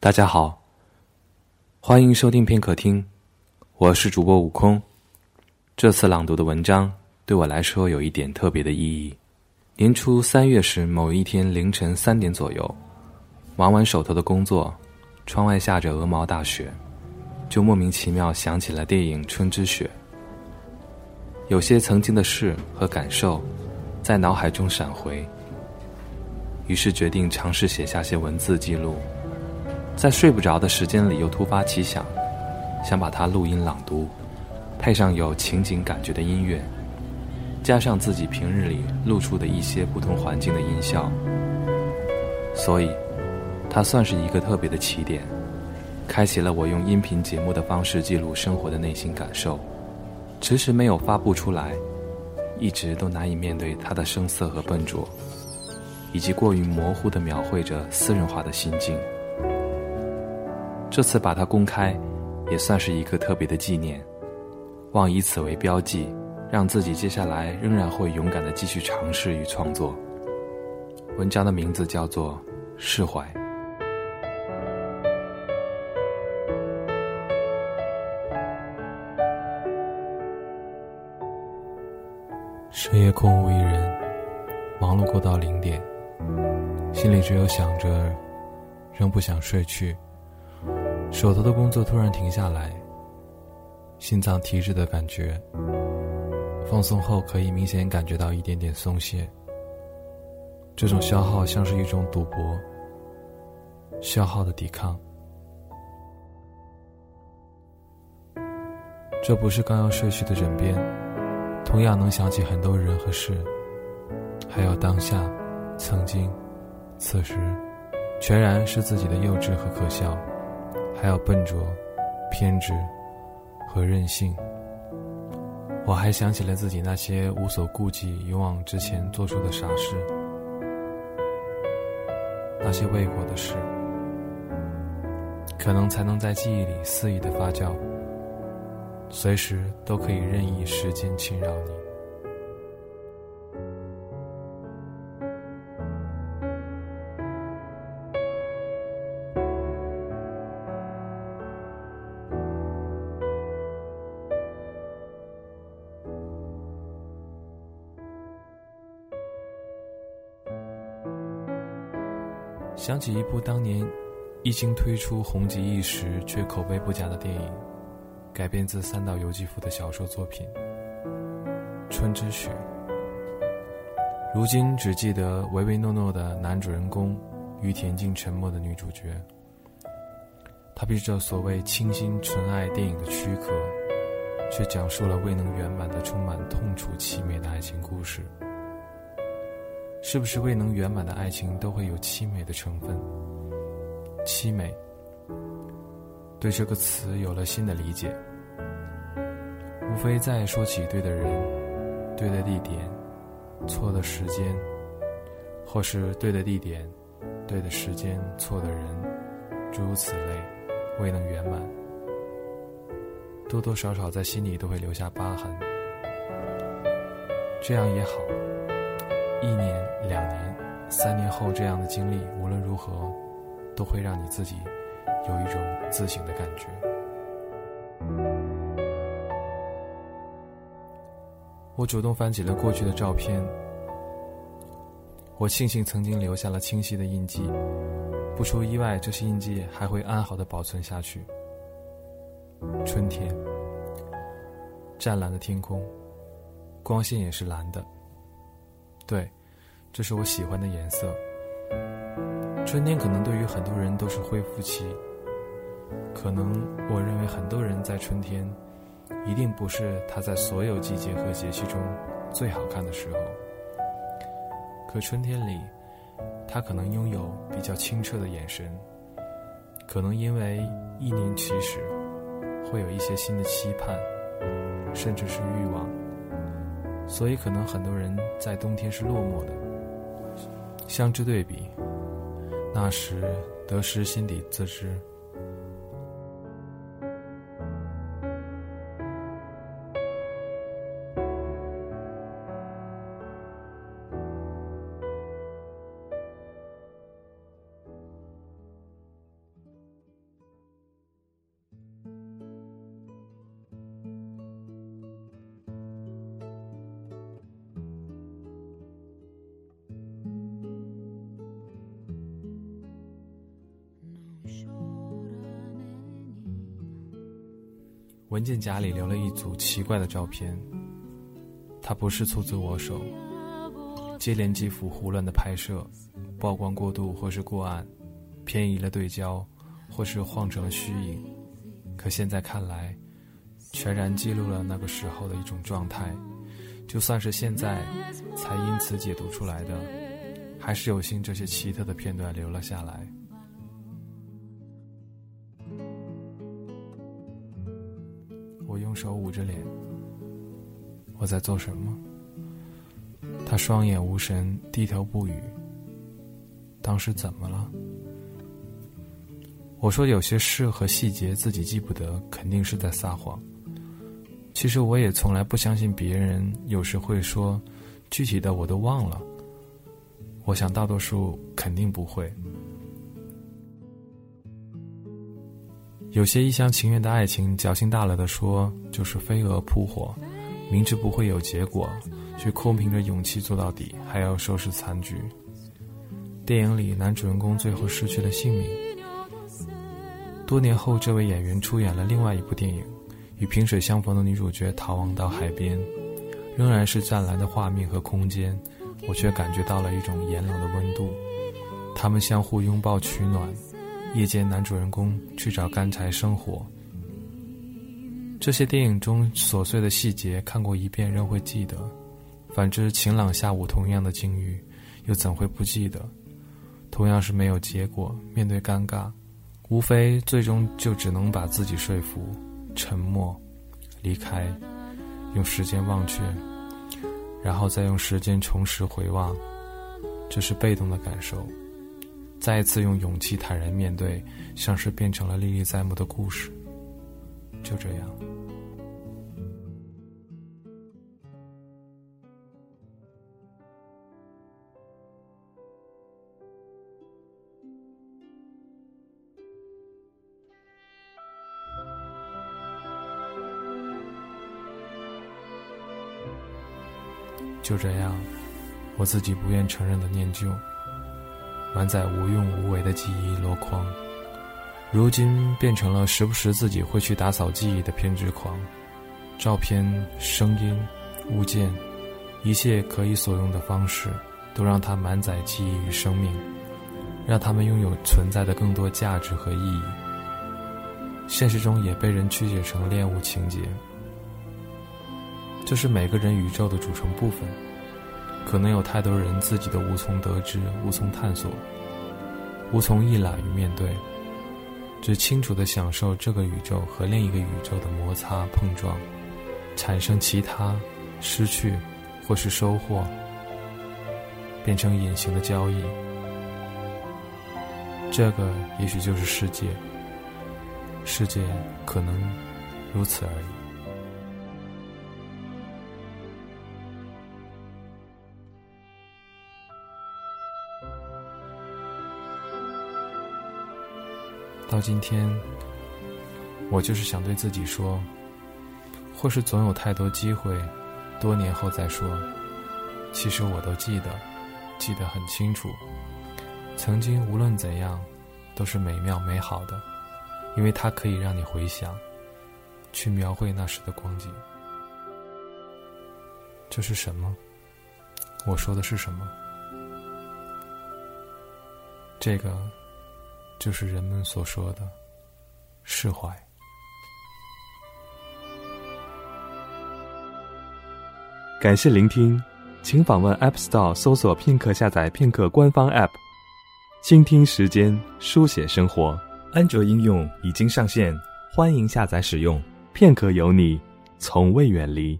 大家好，欢迎收听片刻听，我是主播悟空。这次朗读的文章对我来说有一点特别的意义。年初三月时某一天凌晨三点左右，忙完手头的工作，窗外下着鹅毛大雪，就莫名其妙想起了电影《春之雪》。有些曾经的事和感受，在脑海中闪回。于是决定尝试写下些文字记录，在睡不着的时间里又突发奇想，想把它录音朗读，配上有情景感觉的音乐，加上自己平日里录出的一些不同环境的音效，所以，它算是一个特别的起点，开启了我用音频节目的方式记录生活的内心感受，迟迟没有发布出来，一直都难以面对它的声色和笨拙。以及过于模糊地描绘着私人化的心境。这次把它公开，也算是一个特别的纪念，望以此为标记，让自己接下来仍然会勇敢的继续尝试与创作。文章的名字叫做《释怀》。深夜空无一人，忙碌过到零点。心里只有想着，仍不想睡去。手头的工作突然停下来，心脏提着的感觉。放松后可以明显感觉到一点点松懈。这种消耗像是一种赌博，消耗的抵抗。这不是刚要睡去的枕边，同样能想起很多人和事，还有当下。曾经，此时，全然是自己的幼稚和可笑，还有笨拙、偏执和任性。我还想起了自己那些无所顾忌、勇往直前做出的傻事，那些未果的事，可能才能在记忆里肆意的发酵，随时都可以任意时间侵扰你。想起一部当年一经推出红极一时却口碑不佳的电影，改编自三岛由纪夫的小说作品《春之雪》。如今只记得唯唯诺诺的男主人公与恬静沉默的女主角。他披着所谓清新纯爱电影的躯壳，却讲述了未能圆满的充满痛楚凄美的爱情故事。是不是未能圆满的爱情都会有凄美的成分？凄美，对这个词有了新的理解。无非在说起对的人、对的地点、错的时间，或是对的地点、对的时间、错的人，诸如此类，未能圆满，多多少少在心里都会留下疤痕。这样也好。一年、两年、三年后，这样的经历无论如何，都会让你自己有一种自省的感觉。我主动翻起了过去的照片，我庆幸曾经留下了清晰的印记，不出意外，这些印记还会安好的保存下去。春天，湛蓝的天空，光线也是蓝的。对，这是我喜欢的颜色。春天可能对于很多人都是恢复期，可能我认为很多人在春天，一定不是他在所有季节和节气中最好看的时候。可春天里，他可能拥有比较清澈的眼神，可能因为一年起始，会有一些新的期盼，甚至是欲望。所以，可能很多人在冬天是落寞的。相知对比，那时得失心底自知。文件夹里留了一组奇怪的照片，它不是出自我手，接连几幅胡乱的拍摄，曝光过度或是过暗，偏移了对焦，或是晃成了虚影。可现在看来，全然记录了那个时候的一种状态。就算是现在才因此解读出来的，还是有幸这些奇特的片段留了下来。我用手捂着脸，我在做什么？他双眼无神，低头不语。当时怎么了？我说有些事和细节自己记不得，肯定是在撒谎。其实我也从来不相信别人，有时会说具体的我都忘了。我想大多数肯定不会。有些一厢情愿的爱情，侥幸大了的说就是飞蛾扑火，明知不会有结果，却空凭着勇气做到底，还要收拾残局。电影里男主人公最后失去了性命。多年后，这位演员出演了另外一部电影，与萍水相逢的女主角逃亡到海边，仍然是湛蓝的画面和空间，我却感觉到了一种严冷的温度。他们相互拥抱取暖。夜间，男主人公去找干柴生火。这些电影中琐碎的细节，看过一遍仍会记得；反之，晴朗下午同样的境遇，又怎会不记得？同样是没有结果，面对尴尬，无非最终就只能把自己说服，沉默，离开，用时间忘却，然后再用时间重拾回望，这是被动的感受。再一次用勇气坦然面对，像是变成了历历在目的故事。就这样，就这样，我自己不愿承认的念旧。满载无用无为的记忆箩筐，如今变成了时不时自己会去打扫记忆的偏执狂。照片、声音、物件，一切可以所用的方式，都让它满载记忆与生命，让它们拥有存在的更多价值和意义。现实中也被人曲解成恋物情节，这是每个人宇宙的组成部分。可能有太多人自己都无从得知、无从探索、无从一览与面对，只清楚地享受这个宇宙和另一个宇宙的摩擦碰撞，产生其他、失去或是收获，变成隐形的交易。这个也许就是世界，世界可能如此而已。到今天，我就是想对自己说，或是总有太多机会，多年后再说。其实我都记得，记得很清楚。曾经无论怎样，都是美妙美好的，因为它可以让你回想，去描绘那时的光景。这是什么？我说的是什么？这个。就是人们所说的释怀。感谢聆听，请访问 App Store 搜索“片刻”，下载片刻官方 App，倾听时间，书写生活。安卓应用已经上线，欢迎下载使用。片刻有你，从未远离。